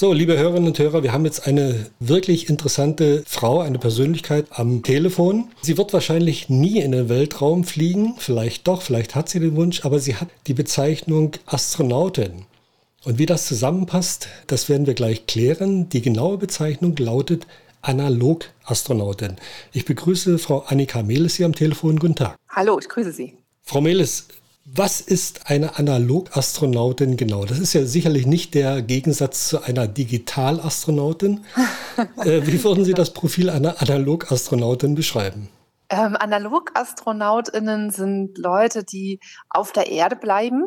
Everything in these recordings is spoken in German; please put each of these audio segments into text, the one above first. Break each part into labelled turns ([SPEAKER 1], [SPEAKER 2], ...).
[SPEAKER 1] So, liebe Hörerinnen und Hörer, wir haben jetzt eine wirklich interessante Frau, eine Persönlichkeit am Telefon. Sie wird wahrscheinlich nie in den Weltraum fliegen, vielleicht doch, vielleicht hat sie den Wunsch, aber sie hat die Bezeichnung Astronautin. Und wie das zusammenpasst, das werden wir gleich klären. Die genaue Bezeichnung lautet Analog-Astronautin. Ich begrüße Frau Annika Mehles hier am Telefon. Guten Tag.
[SPEAKER 2] Hallo, ich grüße Sie.
[SPEAKER 1] Frau Mehles, was ist eine Analogastronautin genau? Das ist ja sicherlich nicht der Gegensatz zu einer Digitalastronautin. äh, wie würden Sie das Profil einer Analogastronautin beschreiben?
[SPEAKER 2] Ähm, Analogastronautinnen sind Leute, die auf der Erde bleiben,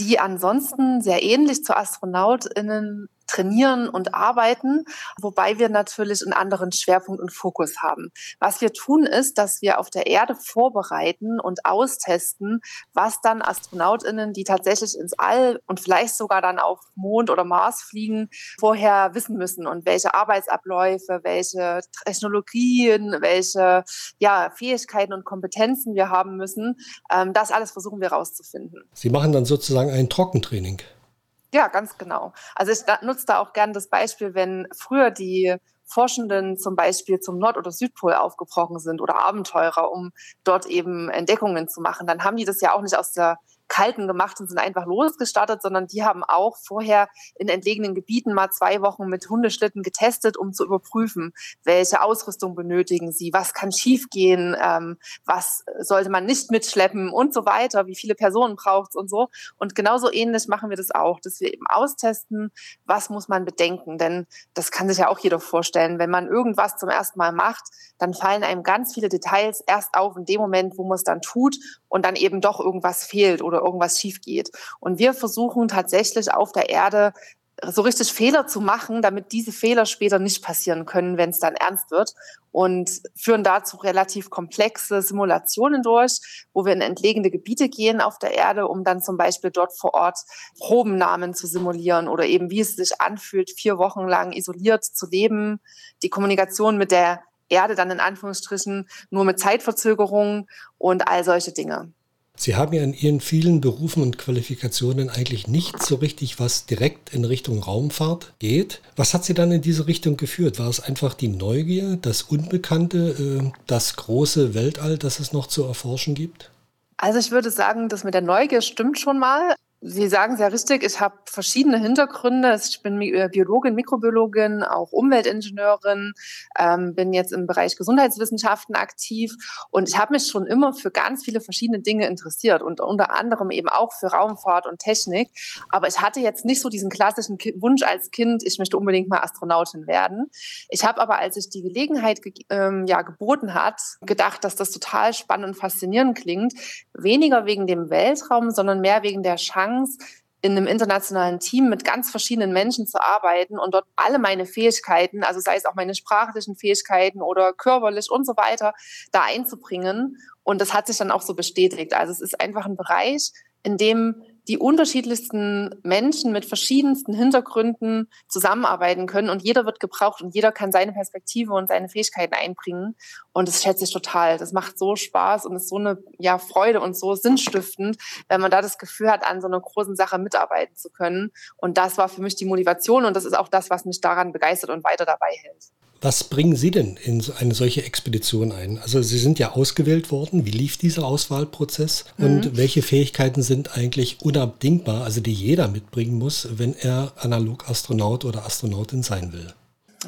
[SPEAKER 2] die ansonsten sehr ähnlich zu Astronautinnen trainieren und arbeiten, wobei wir natürlich einen anderen Schwerpunkt und Fokus haben. Was wir tun ist, dass wir auf der Erde vorbereiten und austesten, was dann Astronautinnen, die tatsächlich ins All und vielleicht sogar dann auf Mond oder Mars fliegen, vorher wissen müssen und welche Arbeitsabläufe, welche Technologien, welche ja, Fähigkeiten und Kompetenzen wir haben müssen. Ähm, das alles versuchen wir herauszufinden.
[SPEAKER 1] Sie machen dann sozusagen ein Trockentraining.
[SPEAKER 2] Ja, ganz genau. Also ich nutze da auch gerne das Beispiel, wenn früher die Forschenden zum Beispiel zum Nord- oder Südpol aufgebrochen sind oder Abenteurer, um dort eben Entdeckungen zu machen, dann haben die das ja auch nicht aus der Kalten gemacht und sind einfach losgestartet, sondern die haben auch vorher in entlegenen Gebieten mal zwei Wochen mit Hundeschlitten getestet, um zu überprüfen, welche Ausrüstung benötigen sie, was kann schiefgehen, ähm, was sollte man nicht mitschleppen und so weiter, wie viele Personen braucht es und so. Und genauso ähnlich machen wir das auch, dass wir eben austesten, was muss man bedenken. Denn das kann sich ja auch jeder vorstellen. Wenn man irgendwas zum ersten Mal macht, dann fallen einem ganz viele Details erst auf in dem Moment, wo man es dann tut und dann eben doch irgendwas fehlt oder irgendwas schief geht. Und wir versuchen tatsächlich auf der Erde so richtig Fehler zu machen, damit diese Fehler später nicht passieren können, wenn es dann ernst wird. Und führen dazu relativ komplexe Simulationen durch, wo wir in entlegene Gebiete gehen auf der Erde, um dann zum Beispiel dort vor Ort Probennamen zu simulieren oder eben wie es sich anfühlt, vier Wochen lang isoliert zu leben, die Kommunikation mit der Erde dann in Anführungsstrichen nur mit Zeitverzögerung und all solche Dinge.
[SPEAKER 1] Sie haben ja in Ihren vielen Berufen und Qualifikationen eigentlich nicht so richtig, was direkt in Richtung Raumfahrt geht. Was hat Sie dann in diese Richtung geführt? War es einfach die Neugier, das Unbekannte, äh, das große Weltall, das es noch zu erforschen gibt?
[SPEAKER 2] Also ich würde sagen, das mit der Neugier stimmt schon mal. Sie sagen sehr richtig, ich habe verschiedene Hintergründe. Ich bin äh, Biologin, Mikrobiologin, auch Umweltingenieurin, ähm, bin jetzt im Bereich Gesundheitswissenschaften aktiv und ich habe mich schon immer für ganz viele verschiedene Dinge interessiert und unter anderem eben auch für Raumfahrt und Technik. Aber ich hatte jetzt nicht so diesen klassischen Wunsch als Kind, ich möchte unbedingt mal Astronautin werden. Ich habe aber, als sich die Gelegenheit ge ähm, ja, geboten hat, gedacht, dass das total spannend und faszinierend klingt. Weniger wegen dem Weltraum, sondern mehr wegen der Chance, Chance, in einem internationalen Team mit ganz verschiedenen Menschen zu arbeiten und dort alle meine Fähigkeiten, also sei es auch meine sprachlichen Fähigkeiten oder körperlich und so weiter, da einzubringen. Und das hat sich dann auch so bestätigt. Also es ist einfach ein Bereich, in dem die unterschiedlichsten Menschen mit verschiedensten Hintergründen zusammenarbeiten können und jeder wird gebraucht und jeder kann seine Perspektive und seine Fähigkeiten einbringen und das schätze ich total. Das macht so Spaß und ist so eine ja, Freude und so sinnstiftend, wenn man da das Gefühl hat, an so einer großen Sache mitarbeiten zu können und das war für mich die Motivation und das ist auch das, was mich daran begeistert und weiter dabei hält.
[SPEAKER 1] Was bringen Sie denn in eine solche Expedition ein? Also Sie sind ja ausgewählt worden. Wie lief dieser Auswahlprozess? Mhm. Und welche Fähigkeiten sind eigentlich unabdingbar, also die jeder mitbringen muss, wenn er Analog-Astronaut oder Astronautin sein will?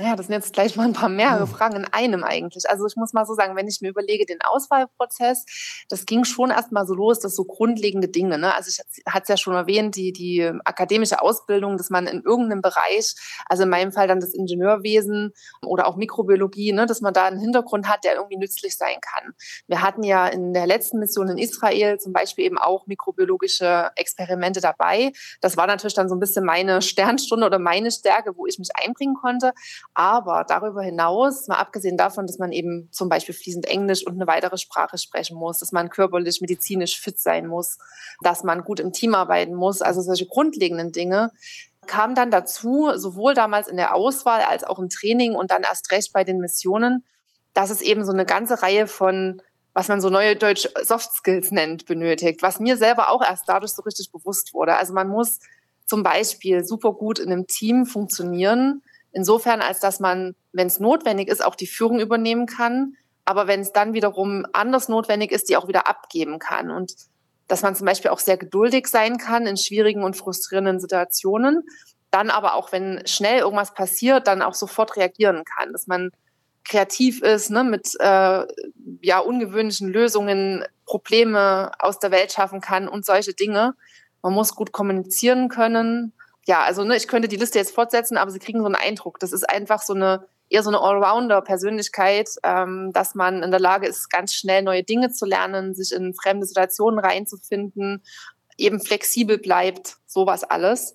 [SPEAKER 2] Ja, das sind jetzt gleich mal ein paar mehrere oh. Fragen in einem eigentlich. Also ich muss mal so sagen, wenn ich mir überlege, den Auswahlprozess, das ging schon erstmal so los, dass so grundlegende Dinge, ne? Also ich hatte es ja schon erwähnt, die, die akademische Ausbildung, dass man in irgendeinem Bereich, also in meinem Fall dann das Ingenieurwesen oder auch Mikrobiologie, ne, dass man da einen Hintergrund hat, der irgendwie nützlich sein kann. Wir hatten ja in der letzten Mission in Israel zum Beispiel eben auch mikrobiologische Experimente dabei. Das war natürlich dann so ein bisschen meine Sternstunde oder meine Stärke, wo ich mich einbringen konnte. Aber darüber hinaus, mal abgesehen davon, dass man eben zum Beispiel fließend Englisch und eine weitere Sprache sprechen muss, dass man körperlich, medizinisch fit sein muss, dass man gut im Team arbeiten muss, also solche grundlegenden Dinge, kam dann dazu, sowohl damals in der Auswahl als auch im Training und dann erst recht bei den Missionen, dass es eben so eine ganze Reihe von was man so neue Deutsch Soft Skills nennt, benötigt, was mir selber auch erst dadurch so richtig bewusst wurde. Also man muss zum Beispiel super gut in einem Team funktionieren. Insofern, als dass man, wenn es notwendig ist, auch die Führung übernehmen kann. Aber wenn es dann wiederum anders notwendig ist, die auch wieder abgeben kann. Und dass man zum Beispiel auch sehr geduldig sein kann in schwierigen und frustrierenden Situationen. Dann aber auch, wenn schnell irgendwas passiert, dann auch sofort reagieren kann. Dass man kreativ ist, ne, mit äh, ja, ungewöhnlichen Lösungen Probleme aus der Welt schaffen kann und solche Dinge. Man muss gut kommunizieren können. Ja, also ne, ich könnte die Liste jetzt fortsetzen, aber Sie kriegen so einen Eindruck. Das ist einfach so eine eher so eine Allrounder-Persönlichkeit, ähm, dass man in der Lage ist, ganz schnell neue Dinge zu lernen, sich in fremde Situationen reinzufinden, eben flexibel bleibt, sowas alles.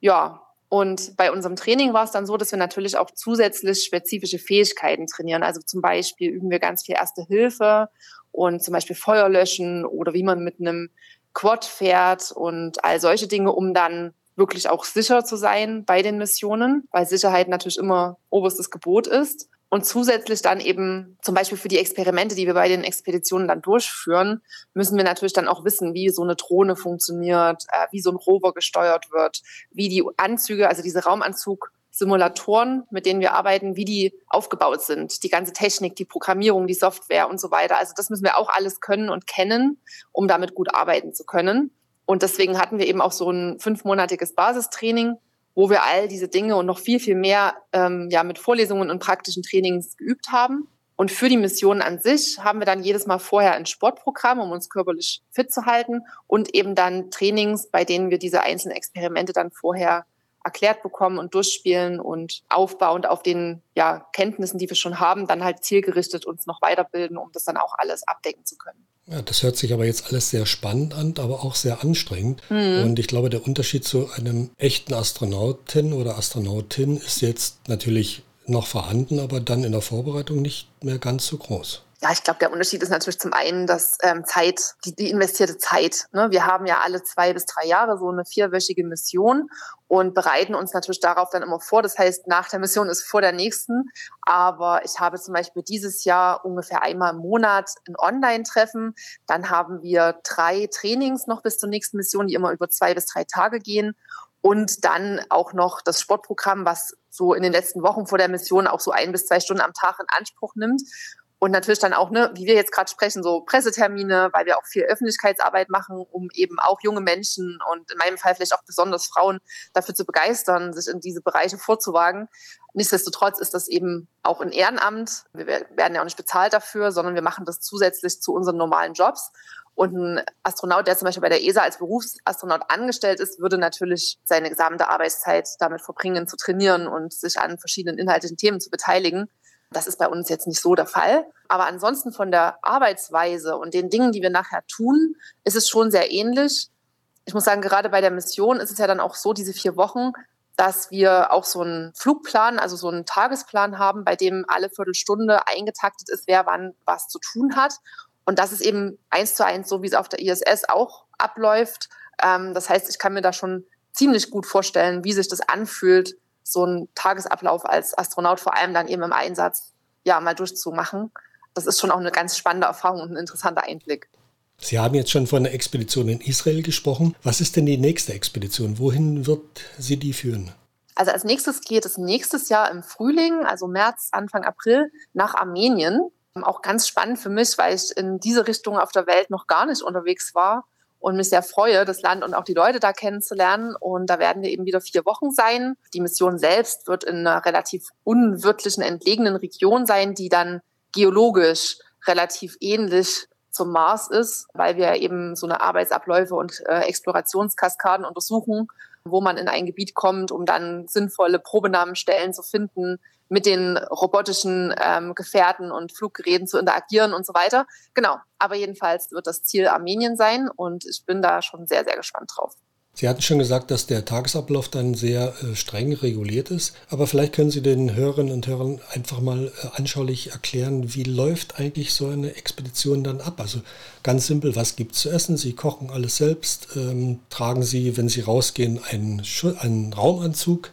[SPEAKER 2] Ja, und bei unserem Training war es dann so, dass wir natürlich auch zusätzlich spezifische Fähigkeiten trainieren. Also zum Beispiel üben wir ganz viel Erste Hilfe und zum Beispiel Feuer löschen oder wie man mit einem Quad fährt und all solche Dinge, um dann wirklich auch sicher zu sein bei den Missionen, weil Sicherheit natürlich immer oberstes Gebot ist. Und zusätzlich dann eben zum Beispiel für die Experimente, die wir bei den Expeditionen dann durchführen, müssen wir natürlich dann auch wissen, wie so eine Drohne funktioniert, äh, wie so ein Rover gesteuert wird, wie die Anzüge, also diese Raumanzug-Simulatoren, mit denen wir arbeiten, wie die aufgebaut sind, die ganze Technik, die Programmierung, die Software und so weiter. Also das müssen wir auch alles können und kennen, um damit gut arbeiten zu können. Und deswegen hatten wir eben auch so ein fünfmonatiges Basistraining, wo wir all diese Dinge und noch viel, viel mehr ähm, ja, mit Vorlesungen und praktischen Trainings geübt haben. Und für die Mission an sich haben wir dann jedes Mal vorher ein Sportprogramm, um uns körperlich fit zu halten und eben dann Trainings, bei denen wir diese einzelnen Experimente dann vorher erklärt bekommen und durchspielen und aufbauend auf den ja, Kenntnissen, die wir schon haben, dann halt zielgerichtet uns noch weiterbilden, um das dann auch alles abdecken zu können.
[SPEAKER 1] Ja, das hört sich aber jetzt alles sehr spannend an, aber auch sehr anstrengend. Mhm. Und ich glaube, der Unterschied zu einem echten Astronautin oder Astronautin ist jetzt natürlich noch vorhanden, aber dann in der Vorbereitung nicht mehr ganz so groß.
[SPEAKER 2] Ja, ich glaube, der Unterschied ist natürlich zum einen dass ähm, Zeit, die, die investierte Zeit. Ne? Wir haben ja alle zwei bis drei Jahre so eine vierwöchige Mission und bereiten uns natürlich darauf dann immer vor. Das heißt, nach der Mission ist vor der nächsten. Aber ich habe zum Beispiel dieses Jahr ungefähr einmal im Monat ein Online-Treffen. Dann haben wir drei Trainings noch bis zur nächsten Mission, die immer über zwei bis drei Tage gehen. Und dann auch noch das Sportprogramm, was so in den letzten Wochen vor der Mission auch so ein bis zwei Stunden am Tag in Anspruch nimmt. Und natürlich dann auch, ne, wie wir jetzt gerade sprechen, so Pressetermine, weil wir auch viel Öffentlichkeitsarbeit machen, um eben auch junge Menschen und in meinem Fall vielleicht auch besonders Frauen dafür zu begeistern, sich in diese Bereiche vorzuwagen. Nichtsdestotrotz ist das eben auch ein Ehrenamt. Wir werden ja auch nicht bezahlt dafür, sondern wir machen das zusätzlich zu unseren normalen Jobs. Und ein Astronaut, der zum Beispiel bei der ESA als Berufsastronaut angestellt ist, würde natürlich seine gesamte Arbeitszeit damit verbringen, zu trainieren und sich an verschiedenen inhaltlichen Themen zu beteiligen. Das ist bei uns jetzt nicht so der Fall. Aber ansonsten von der Arbeitsweise und den Dingen, die wir nachher tun, ist es schon sehr ähnlich. Ich muss sagen, gerade bei der Mission ist es ja dann auch so, diese vier Wochen, dass wir auch so einen Flugplan, also so einen Tagesplan haben, bei dem alle Viertelstunde eingetaktet ist, wer wann was zu tun hat. Und das ist eben eins zu eins, so wie es auf der ISS auch abläuft. Ähm, das heißt, ich kann mir da schon ziemlich gut vorstellen, wie sich das anfühlt, so einen Tagesablauf als Astronaut, vor allem dann eben im Einsatz, ja, mal durchzumachen. Das ist schon auch eine ganz spannende Erfahrung und ein interessanter Einblick.
[SPEAKER 1] Sie haben jetzt schon von einer Expedition in Israel gesprochen. Was ist denn die nächste Expedition? Wohin wird sie die führen?
[SPEAKER 2] Also als nächstes geht es nächstes Jahr im Frühling, also März, Anfang April, nach Armenien. Auch ganz spannend für mich, weil ich in diese Richtung auf der Welt noch gar nicht unterwegs war und mich sehr freue, das Land und auch die Leute da kennenzulernen. Und da werden wir eben wieder vier Wochen sein. Die Mission selbst wird in einer relativ unwirtlichen, entlegenen Region sein, die dann geologisch relativ ähnlich zum Mars ist, weil wir eben so eine Arbeitsabläufe und äh, Explorationskaskaden untersuchen, wo man in ein Gebiet kommt, um dann sinnvolle Probenahmenstellen zu finden, mit den robotischen ähm, Gefährten und Fluggeräten zu interagieren und so weiter. Genau, aber jedenfalls wird das Ziel Armenien sein und ich bin da schon sehr, sehr gespannt drauf.
[SPEAKER 1] Sie hatten schon gesagt, dass der Tagesablauf dann sehr äh, streng reguliert ist. Aber vielleicht können Sie den Hörerinnen und Hörern einfach mal äh, anschaulich erklären, wie läuft eigentlich so eine Expedition dann ab? Also ganz simpel, was gibt es zu essen? Sie kochen alles selbst. Ähm, tragen Sie, wenn Sie rausgehen, einen, einen Raumanzug?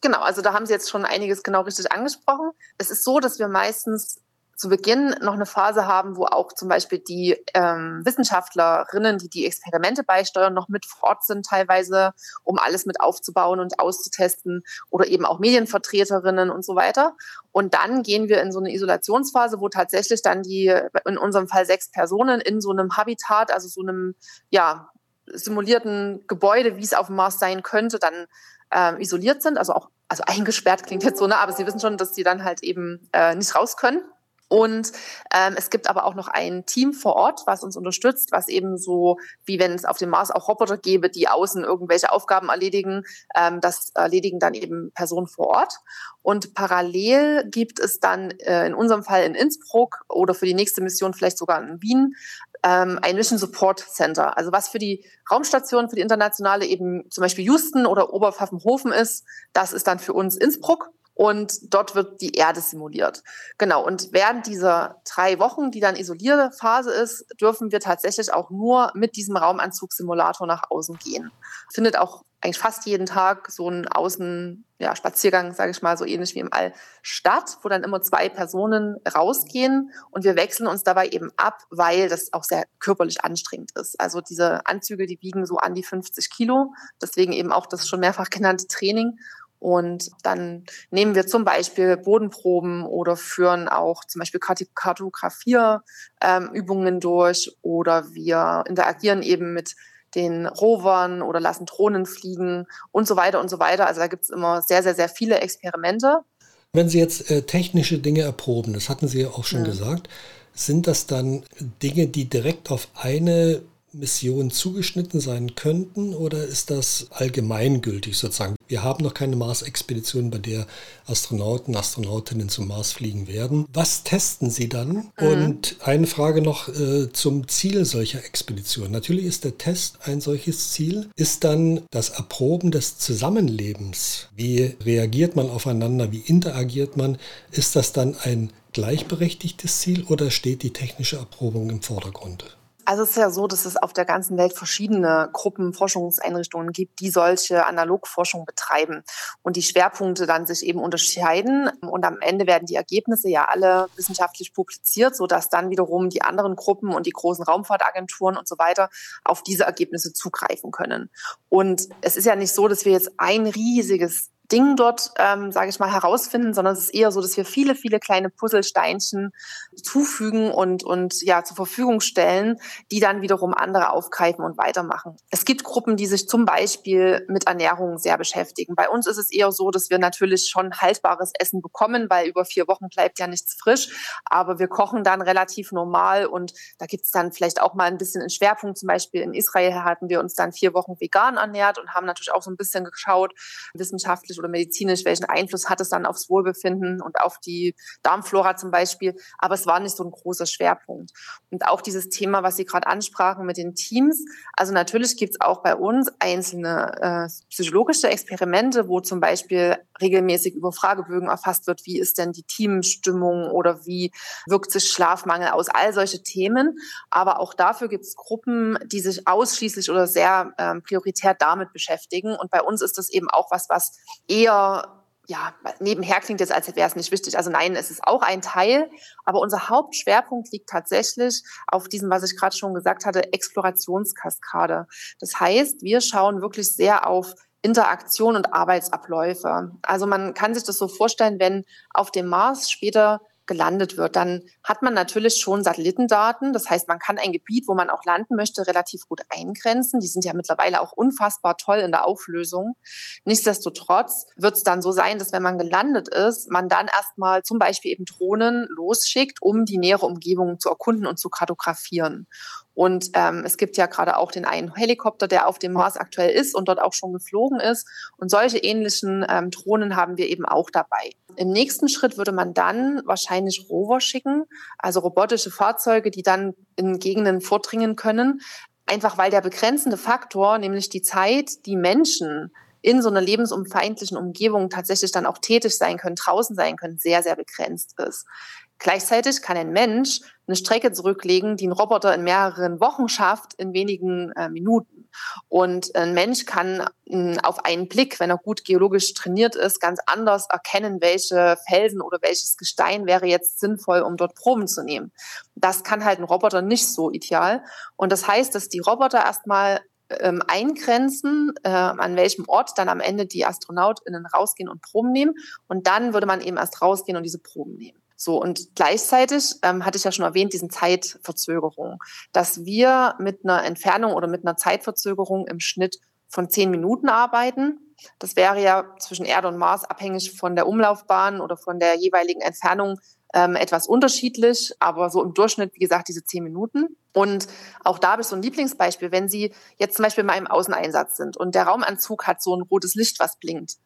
[SPEAKER 2] Genau, also da haben Sie jetzt schon einiges genau richtig angesprochen. Es ist so, dass wir meistens zu Beginn noch eine Phase haben, wo auch zum Beispiel die ähm, Wissenschaftlerinnen, die die Experimente beisteuern, noch mit vor Ort sind teilweise, um alles mit aufzubauen und auszutesten oder eben auch Medienvertreterinnen und so weiter. Und dann gehen wir in so eine Isolationsphase, wo tatsächlich dann die, in unserem Fall sechs Personen in so einem Habitat, also so einem, ja, simulierten Gebäude, wie es auf dem Mars sein könnte, dann äh, isoliert sind, also auch also eingesperrt klingt jetzt so, ne? aber sie wissen schon, dass sie dann halt eben äh, nicht raus können. Und ähm, es gibt aber auch noch ein Team vor Ort, was uns unterstützt, was eben so, wie wenn es auf dem Mars auch Roboter gäbe, die außen irgendwelche Aufgaben erledigen, ähm, das erledigen dann eben Personen vor Ort. Und parallel gibt es dann äh, in unserem Fall in Innsbruck oder für die nächste Mission vielleicht sogar in Wien ähm, ein Mission Support Center. Also was für die Raumstation, für die internationale eben zum Beispiel Houston oder Oberpfaffenhofen ist, das ist dann für uns Innsbruck und dort wird die Erde simuliert. Genau, und während dieser drei Wochen, die dann Isolierphase ist, dürfen wir tatsächlich auch nur mit diesem Raumanzugsimulator nach außen gehen. Findet auch eigentlich fast jeden Tag so ein Außen, ja, sage ich mal, so ähnlich wie im All statt, wo dann immer zwei Personen rausgehen und wir wechseln uns dabei eben ab, weil das auch sehr körperlich anstrengend ist. Also diese Anzüge, die wiegen so an die 50 Kilo, deswegen eben auch das schon mehrfach genannte Training und dann nehmen wir zum Beispiel Bodenproben oder führen auch zum Beispiel Kartografierübungen ähm, durch oder wir interagieren eben mit den Rovern oder lassen Drohnen fliegen und so weiter und so weiter. Also da gibt es immer sehr, sehr, sehr viele Experimente.
[SPEAKER 1] Wenn Sie jetzt äh, technische Dinge erproben, das hatten Sie ja auch schon ja. gesagt, sind das dann Dinge, die direkt auf eine Mission zugeschnitten sein könnten oder ist das allgemeingültig sozusagen? Wir haben noch keine Mars-Expedition, bei der Astronauten, Astronautinnen zum Mars fliegen werden. Was testen Sie dann? Mhm. Und eine Frage noch äh, zum Ziel solcher Expeditionen. Natürlich ist der Test ein solches Ziel. Ist dann das Erproben des Zusammenlebens? Wie reagiert man aufeinander? Wie interagiert man? Ist das dann ein gleichberechtigtes Ziel oder steht die technische Erprobung im Vordergrund?
[SPEAKER 2] Also es ist ja so, dass es auf der ganzen Welt verschiedene Gruppen, Forschungseinrichtungen gibt, die solche Analogforschung betreiben und die Schwerpunkte dann sich eben unterscheiden. Und am Ende werden die Ergebnisse ja alle wissenschaftlich publiziert, sodass dann wiederum die anderen Gruppen und die großen Raumfahrtagenturen und so weiter auf diese Ergebnisse zugreifen können. Und es ist ja nicht so, dass wir jetzt ein riesiges Ding dort, ähm, sage ich mal, herausfinden, sondern es ist eher so, dass wir viele, viele kleine Puzzlesteinchen zufügen und, und ja zur Verfügung stellen, die dann wiederum andere aufgreifen und weitermachen. Es gibt Gruppen, die sich zum Beispiel mit Ernährung sehr beschäftigen. Bei uns ist es eher so, dass wir natürlich schon haltbares Essen bekommen, weil über vier Wochen bleibt ja nichts frisch, aber wir kochen dann relativ normal und da gibt es dann vielleicht auch mal ein bisschen einen Schwerpunkt. Zum Beispiel in Israel hatten wir uns dann vier Wochen vegan ernährt und haben natürlich auch so ein bisschen geschaut, wissenschaftlich wissenschaftlich oder medizinisch, welchen Einfluss hat es dann aufs Wohlbefinden und auf die Darmflora zum Beispiel. Aber es war nicht so ein großer Schwerpunkt. Und auch dieses Thema, was Sie gerade ansprachen mit den Teams. Also natürlich gibt es auch bei uns einzelne äh, psychologische Experimente, wo zum Beispiel regelmäßig über Fragebögen erfasst wird, wie ist denn die Teamstimmung oder wie wirkt sich Schlafmangel aus, all solche Themen. Aber auch dafür gibt es Gruppen, die sich ausschließlich oder sehr ähm, prioritär damit beschäftigen. Und bei uns ist das eben auch was, was eher ja, nebenher klingt jetzt, als wäre es nicht wichtig. Also nein, es ist auch ein Teil, aber unser Hauptschwerpunkt liegt tatsächlich auf diesem, was ich gerade schon gesagt hatte, Explorationskaskade. Das heißt, wir schauen wirklich sehr auf Interaktion und Arbeitsabläufe. Also man kann sich das so vorstellen, wenn auf dem Mars später gelandet wird, dann hat man natürlich schon Satellitendaten. Das heißt, man kann ein Gebiet, wo man auch landen möchte, relativ gut eingrenzen. Die sind ja mittlerweile auch unfassbar toll in der Auflösung. Nichtsdestotrotz wird es dann so sein, dass wenn man gelandet ist, man dann erstmal zum Beispiel eben Drohnen losschickt, um die nähere Umgebung zu erkunden und zu kartografieren. Und ähm, es gibt ja gerade auch den einen Helikopter, der auf dem Mars aktuell ist und dort auch schon geflogen ist. Und solche ähnlichen ähm, Drohnen haben wir eben auch dabei. Im nächsten Schritt würde man dann wahrscheinlich Rover schicken, also robotische Fahrzeuge, die dann in Gegenden vordringen können. Einfach weil der begrenzende Faktor, nämlich die Zeit, die Menschen in so einer lebensumfeindlichen Umgebung tatsächlich dann auch tätig sein können, draußen sein können, sehr, sehr begrenzt ist. Gleichzeitig kann ein Mensch eine Strecke zurücklegen, die ein Roboter in mehreren Wochen schafft, in wenigen äh, Minuten. Und ein Mensch kann äh, auf einen Blick, wenn er gut geologisch trainiert ist, ganz anders erkennen, welche Felsen oder welches Gestein wäre jetzt sinnvoll, um dort Proben zu nehmen. Das kann halt ein Roboter nicht so ideal. Und das heißt, dass die Roboter erstmal ähm, eingrenzen, äh, an welchem Ort dann am Ende die AstronautInnen rausgehen und Proben nehmen. Und dann würde man eben erst rausgehen und diese Proben nehmen. So, und gleichzeitig ähm, hatte ich ja schon erwähnt, diesen Zeitverzögerung, dass wir mit einer Entfernung oder mit einer Zeitverzögerung im Schnitt von zehn Minuten arbeiten. Das wäre ja zwischen Erde und Mars abhängig von der Umlaufbahn oder von der jeweiligen Entfernung ähm, etwas unterschiedlich, aber so im Durchschnitt, wie gesagt, diese zehn Minuten. Und auch da habe ich so ein Lieblingsbeispiel, wenn Sie jetzt zum Beispiel mal im Außeneinsatz sind und der Raumanzug hat so ein rotes Licht, was blinkt.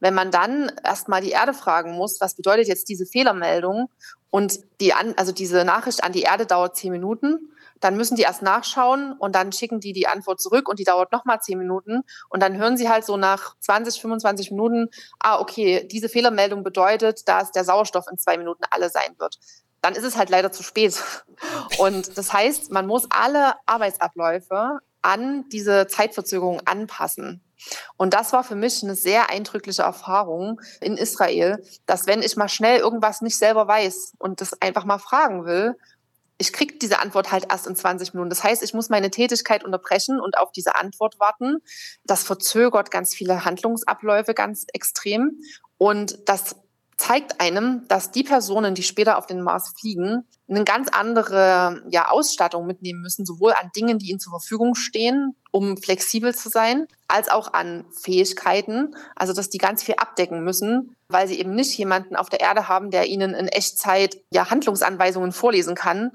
[SPEAKER 2] Wenn man dann erstmal die Erde fragen muss, was bedeutet jetzt diese Fehlermeldung und die an, also diese Nachricht an die Erde dauert zehn Minuten, dann müssen die erst nachschauen und dann schicken die die Antwort zurück und die dauert nochmal zehn Minuten und dann hören sie halt so nach 20, 25 Minuten, ah, okay, diese Fehlermeldung bedeutet, dass der Sauerstoff in zwei Minuten alle sein wird. Dann ist es halt leider zu spät. Und das heißt, man muss alle Arbeitsabläufe an diese Zeitverzögerung anpassen. Und das war für mich eine sehr eindrückliche Erfahrung in Israel, dass wenn ich mal schnell irgendwas nicht selber weiß und das einfach mal fragen will, ich kriege diese Antwort halt erst in 20 Minuten. Das heißt, ich muss meine Tätigkeit unterbrechen und auf diese Antwort warten. Das verzögert ganz viele Handlungsabläufe ganz extrem. Und das zeigt einem, dass die Personen, die später auf den Mars fliegen, eine ganz andere ja, Ausstattung mitnehmen müssen, sowohl an Dingen, die ihnen zur Verfügung stehen, um flexibel zu sein, als auch an Fähigkeiten. Also, dass die ganz viel abdecken müssen, weil sie eben nicht jemanden auf der Erde haben, der ihnen in Echtzeit ja Handlungsanweisungen vorlesen kann,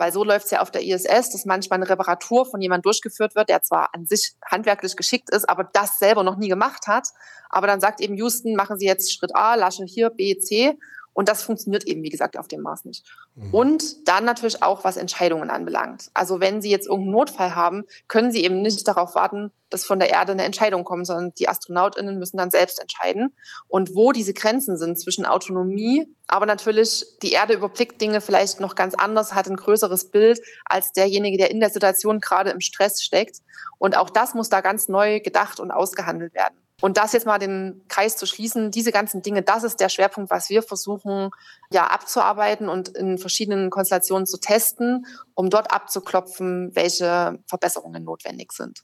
[SPEAKER 2] weil so läuft es ja auf der ISS, dass manchmal eine Reparatur von jemandem durchgeführt wird, der zwar an sich handwerklich geschickt ist, aber das selber noch nie gemacht hat. Aber dann sagt eben Houston, machen Sie jetzt Schritt A, Lasche hier, B, C. Und das funktioniert eben, wie gesagt, auf dem Mars nicht. Mhm. Und dann natürlich auch, was Entscheidungen anbelangt. Also wenn Sie jetzt irgendeinen Notfall haben, können Sie eben nicht darauf warten, dass von der Erde eine Entscheidung kommt, sondern die AstronautInnen müssen dann selbst entscheiden. Und wo diese Grenzen sind zwischen Autonomie, aber natürlich die Erde überblickt Dinge vielleicht noch ganz anders, hat ein größeres Bild als derjenige, der in der Situation gerade im Stress steckt. Und auch das muss da ganz neu gedacht und ausgehandelt werden. Und das jetzt mal den Kreis zu schließen, diese ganzen Dinge, das ist der Schwerpunkt, was wir versuchen ja abzuarbeiten und in verschiedenen Konstellationen zu testen, um dort abzuklopfen, welche Verbesserungen notwendig sind.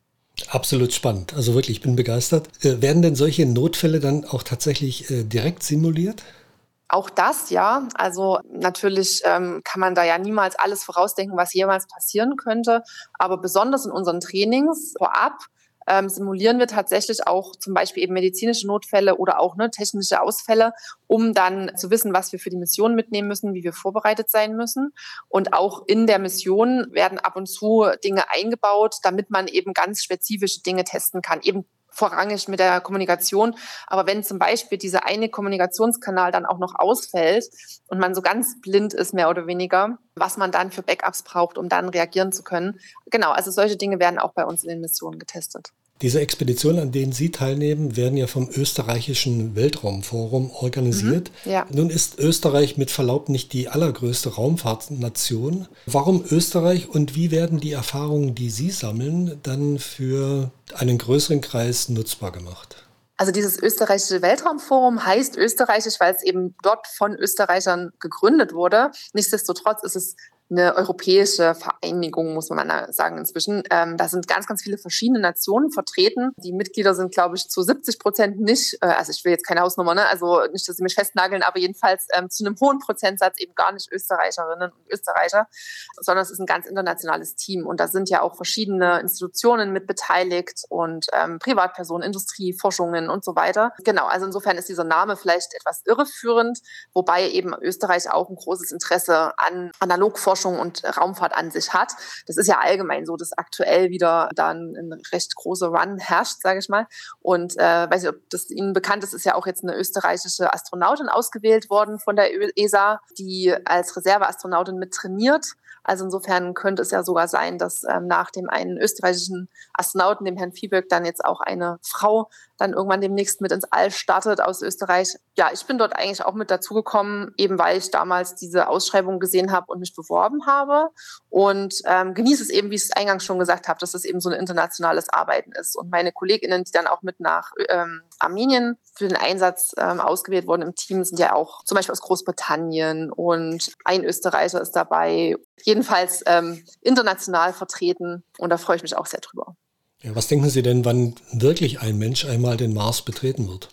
[SPEAKER 1] Absolut spannend. Also wirklich, ich bin begeistert. Äh, werden denn solche Notfälle dann auch tatsächlich äh, direkt simuliert?
[SPEAKER 2] Auch das, ja. Also natürlich ähm, kann man da ja niemals alles vorausdenken, was jemals passieren könnte. Aber besonders in unseren Trainings vorab ähm, simulieren wir tatsächlich auch zum Beispiel eben medizinische Notfälle oder auch ne, technische Ausfälle, um dann zu wissen, was wir für die Mission mitnehmen müssen, wie wir vorbereitet sein müssen. Und auch in der Mission werden ab und zu Dinge eingebaut, damit man eben ganz spezifische Dinge testen kann. Eben vorrangig mit der Kommunikation. Aber wenn zum Beispiel dieser eine Kommunikationskanal dann auch noch ausfällt und man so ganz blind ist, mehr oder weniger, was man dann für Backups braucht, um dann reagieren zu können. Genau, also solche Dinge werden auch bei uns in den Missionen getestet.
[SPEAKER 1] Diese Expeditionen, an denen Sie teilnehmen, werden ja vom österreichischen Weltraumforum organisiert. Mhm, ja. Nun ist Österreich mit Verlaub nicht die allergrößte Raumfahrtnation. Warum Österreich und wie werden die Erfahrungen, die Sie sammeln, dann für einen größeren Kreis nutzbar gemacht?
[SPEAKER 2] Also dieses österreichische Weltraumforum heißt österreichisch, weil es eben dort von Österreichern gegründet wurde. Nichtsdestotrotz ist es eine europäische Vereinigung, muss man sagen inzwischen. Ähm, da sind ganz, ganz viele verschiedene Nationen vertreten. Die Mitglieder sind, glaube ich, zu 70 Prozent nicht, äh, also ich will jetzt keine Hausnummer, ne? also nicht, dass sie mich festnageln, aber jedenfalls ähm, zu einem hohen Prozentsatz eben gar nicht Österreicherinnen und Österreicher, sondern es ist ein ganz internationales Team. Und da sind ja auch verschiedene Institutionen mit beteiligt und ähm, Privatpersonen, Industrie, Forschungen und so weiter. Genau, also insofern ist dieser Name vielleicht etwas irreführend, wobei eben Österreich auch ein großes Interesse an Analogforschung Forschung und Raumfahrt an sich hat. Das ist ja allgemein so, dass aktuell wieder dann ein recht großer Run herrscht, sage ich mal. Und äh, weiß nicht, ob das Ihnen bekannt ist, ist ja auch jetzt eine österreichische Astronautin ausgewählt worden von der ESA, die als Reserveastronautin mit trainiert. Also insofern könnte es ja sogar sein, dass ähm, nach dem einen österreichischen Astronauten, dem Herrn Viehböck, dann jetzt auch eine Frau dann irgendwann demnächst mit ins All startet aus Österreich. Ja, ich bin dort eigentlich auch mit dazugekommen, eben weil ich damals diese Ausschreibung gesehen habe und mich beworben habe und ähm, genieße es eben, wie ich es eingangs schon gesagt habe, dass es eben so ein internationales Arbeiten ist. Und meine Kolleginnen, die dann auch mit nach ähm, Armenien für den Einsatz ähm, ausgewählt wurden im Team, sind ja auch zum Beispiel aus Großbritannien und ein Österreicher ist dabei. Jedenfalls ähm, international vertreten und da freue ich mich auch sehr drüber.
[SPEAKER 1] Ja, was denken Sie denn, wann wirklich ein Mensch einmal den Mars betreten wird?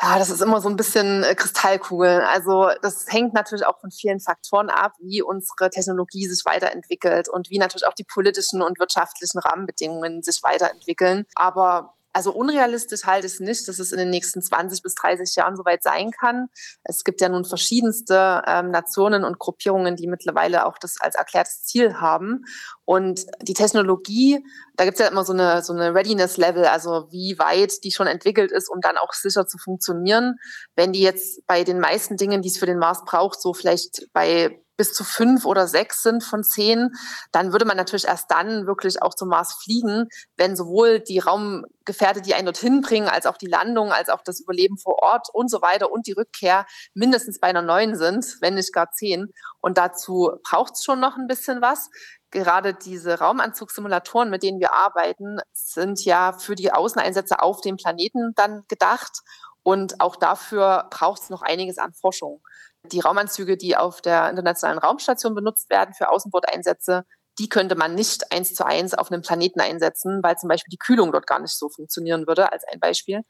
[SPEAKER 2] Ja, das ist immer so ein bisschen äh, Kristallkugel. Also das hängt natürlich auch von vielen Faktoren ab, wie unsere Technologie sich weiterentwickelt und wie natürlich auch die politischen und wirtschaftlichen Rahmenbedingungen sich weiterentwickeln. Aber also unrealistisch halte ich es nicht, dass es in den nächsten 20 bis 30 Jahren soweit sein kann. Es gibt ja nun verschiedenste ähm, Nationen und Gruppierungen, die mittlerweile auch das als erklärtes Ziel haben. Und die Technologie, da gibt es ja immer so eine, so eine Readiness-Level, also wie weit die schon entwickelt ist, um dann auch sicher zu funktionieren. Wenn die jetzt bei den meisten Dingen, die es für den Mars braucht, so vielleicht bei bis zu fünf oder sechs sind von zehn, dann würde man natürlich erst dann wirklich auch zum Mars fliegen, wenn sowohl die Raumgefährte, die einen dorthin bringen, als auch die Landung, als auch das Überleben vor Ort und so weiter und die Rückkehr mindestens bei einer neun sind, wenn nicht gar zehn. Und dazu braucht es schon noch ein bisschen was. Gerade diese Raumanzugssimulatoren, mit denen wir arbeiten, sind ja für die Außeneinsätze auf dem Planeten dann gedacht. Und auch dafür braucht es noch einiges an Forschung. Die Raumanzüge, die auf der Internationalen Raumstation benutzt werden für Außenbordeinsätze, die könnte man nicht eins zu eins auf einem Planeten einsetzen, weil zum Beispiel die Kühlung dort gar nicht so funktionieren würde, als ein Beispiel.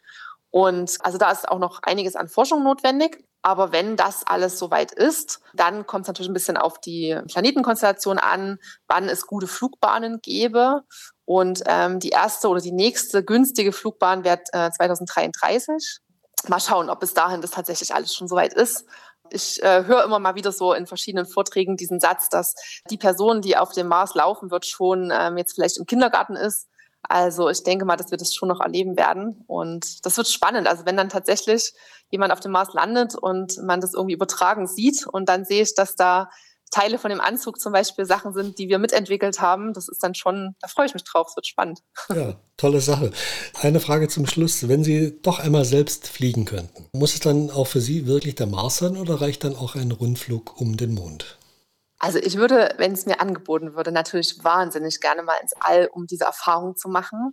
[SPEAKER 2] Und also da ist auch noch einiges an Forschung notwendig. Aber wenn das alles soweit ist, dann kommt es natürlich ein bisschen auf die Planetenkonstellation an, wann es gute Flugbahnen gäbe. Und ähm, die erste oder die nächste günstige Flugbahn wird äh, 2033. Mal schauen, ob bis dahin das tatsächlich alles schon soweit ist. Ich äh, höre immer mal wieder so in verschiedenen Vorträgen diesen Satz, dass die Person, die auf dem Mars laufen wird, schon ähm, jetzt vielleicht im Kindergarten ist. Also ich denke mal, dass wir das schon noch erleben werden. Und das wird spannend. Also wenn dann tatsächlich jemand auf dem Mars landet und man das irgendwie übertragen sieht und dann sehe ich, dass da Teile von dem Anzug zum Beispiel Sachen sind, die wir mitentwickelt haben. Das ist dann schon, da freue ich mich drauf, es wird spannend.
[SPEAKER 1] Ja, tolle Sache. Eine Frage zum Schluss. Wenn Sie doch einmal selbst fliegen könnten, muss es dann auch für Sie wirklich der Mars sein oder reicht dann auch ein Rundflug um den Mond?
[SPEAKER 2] Also ich würde, wenn es mir angeboten würde, natürlich wahnsinnig gerne mal ins All, um diese Erfahrung zu machen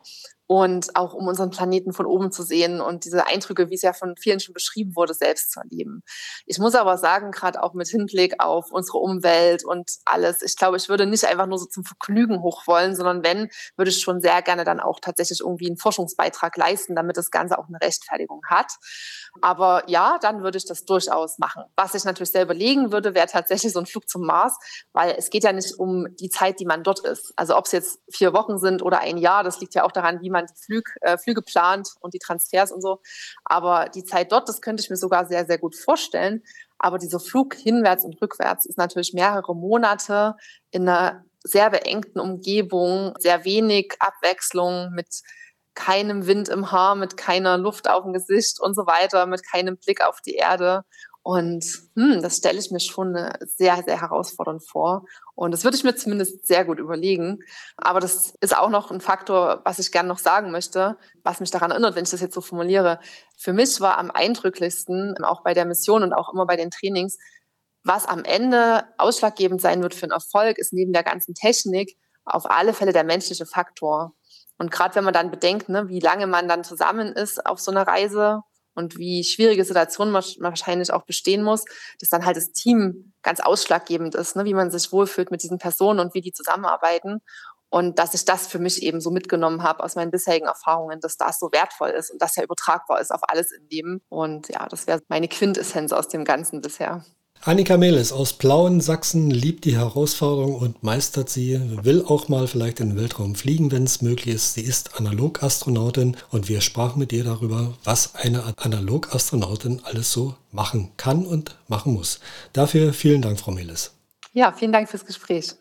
[SPEAKER 2] und auch um unseren Planeten von oben zu sehen und diese Eindrücke, wie es ja von vielen schon beschrieben wurde, selbst zu erleben. Ich muss aber sagen, gerade auch mit Hinblick auf unsere Umwelt und alles, ich glaube, ich würde nicht einfach nur so zum Vergnügen hoch wollen, sondern wenn, würde ich schon sehr gerne dann auch tatsächlich irgendwie einen Forschungsbeitrag leisten, damit das Ganze auch eine Rechtfertigung hat. Aber ja, dann würde ich das durchaus machen. Was ich natürlich sehr überlegen würde, wäre tatsächlich so ein Flug zum Mars, weil es geht ja nicht um die Zeit, die man dort ist. Also ob es jetzt vier Wochen sind oder ein Jahr, das liegt ja auch daran, wie man die Flüg, äh, Flüge plant und die Transfers und so. Aber die Zeit dort, das könnte ich mir sogar sehr, sehr gut vorstellen. Aber dieser Flug hinwärts und rückwärts ist natürlich mehrere Monate in einer sehr beengten Umgebung, sehr wenig Abwechslung mit keinem Wind im Haar, mit keiner Luft auf dem Gesicht und so weiter, mit keinem Blick auf die Erde. Und hm, das stelle ich mir schon sehr, sehr herausfordernd vor. Und das würde ich mir zumindest sehr gut überlegen. Aber das ist auch noch ein Faktor, was ich gerne noch sagen möchte, was mich daran erinnert, wenn ich das jetzt so formuliere. Für mich war am eindrücklichsten, auch bei der Mission und auch immer bei den Trainings, was am Ende ausschlaggebend sein wird für einen Erfolg, ist neben der ganzen Technik auf alle Fälle der menschliche Faktor. Und gerade wenn man dann bedenkt, ne, wie lange man dann zusammen ist auf so einer Reise und wie schwierige Situationen man wahrscheinlich auch bestehen muss, dass dann halt das Team ganz ausschlaggebend ist, ne, wie man sich wohlfühlt mit diesen Personen und wie die zusammenarbeiten. Und dass ich das für mich eben so mitgenommen habe aus meinen bisherigen Erfahrungen, dass das so wertvoll ist und dass ja übertragbar ist auf alles im Leben. Und ja, das wäre meine Quintessenz aus dem Ganzen bisher.
[SPEAKER 1] Annika Mehles aus Plauen, Sachsen, liebt die Herausforderung und meistert sie, will auch mal vielleicht in den Weltraum fliegen, wenn es möglich ist. Sie ist Analogastronautin und wir sprachen mit ihr darüber, was eine Analogastronautin alles so machen kann und machen muss. Dafür vielen Dank, Frau Mehles.
[SPEAKER 2] Ja, vielen Dank fürs Gespräch.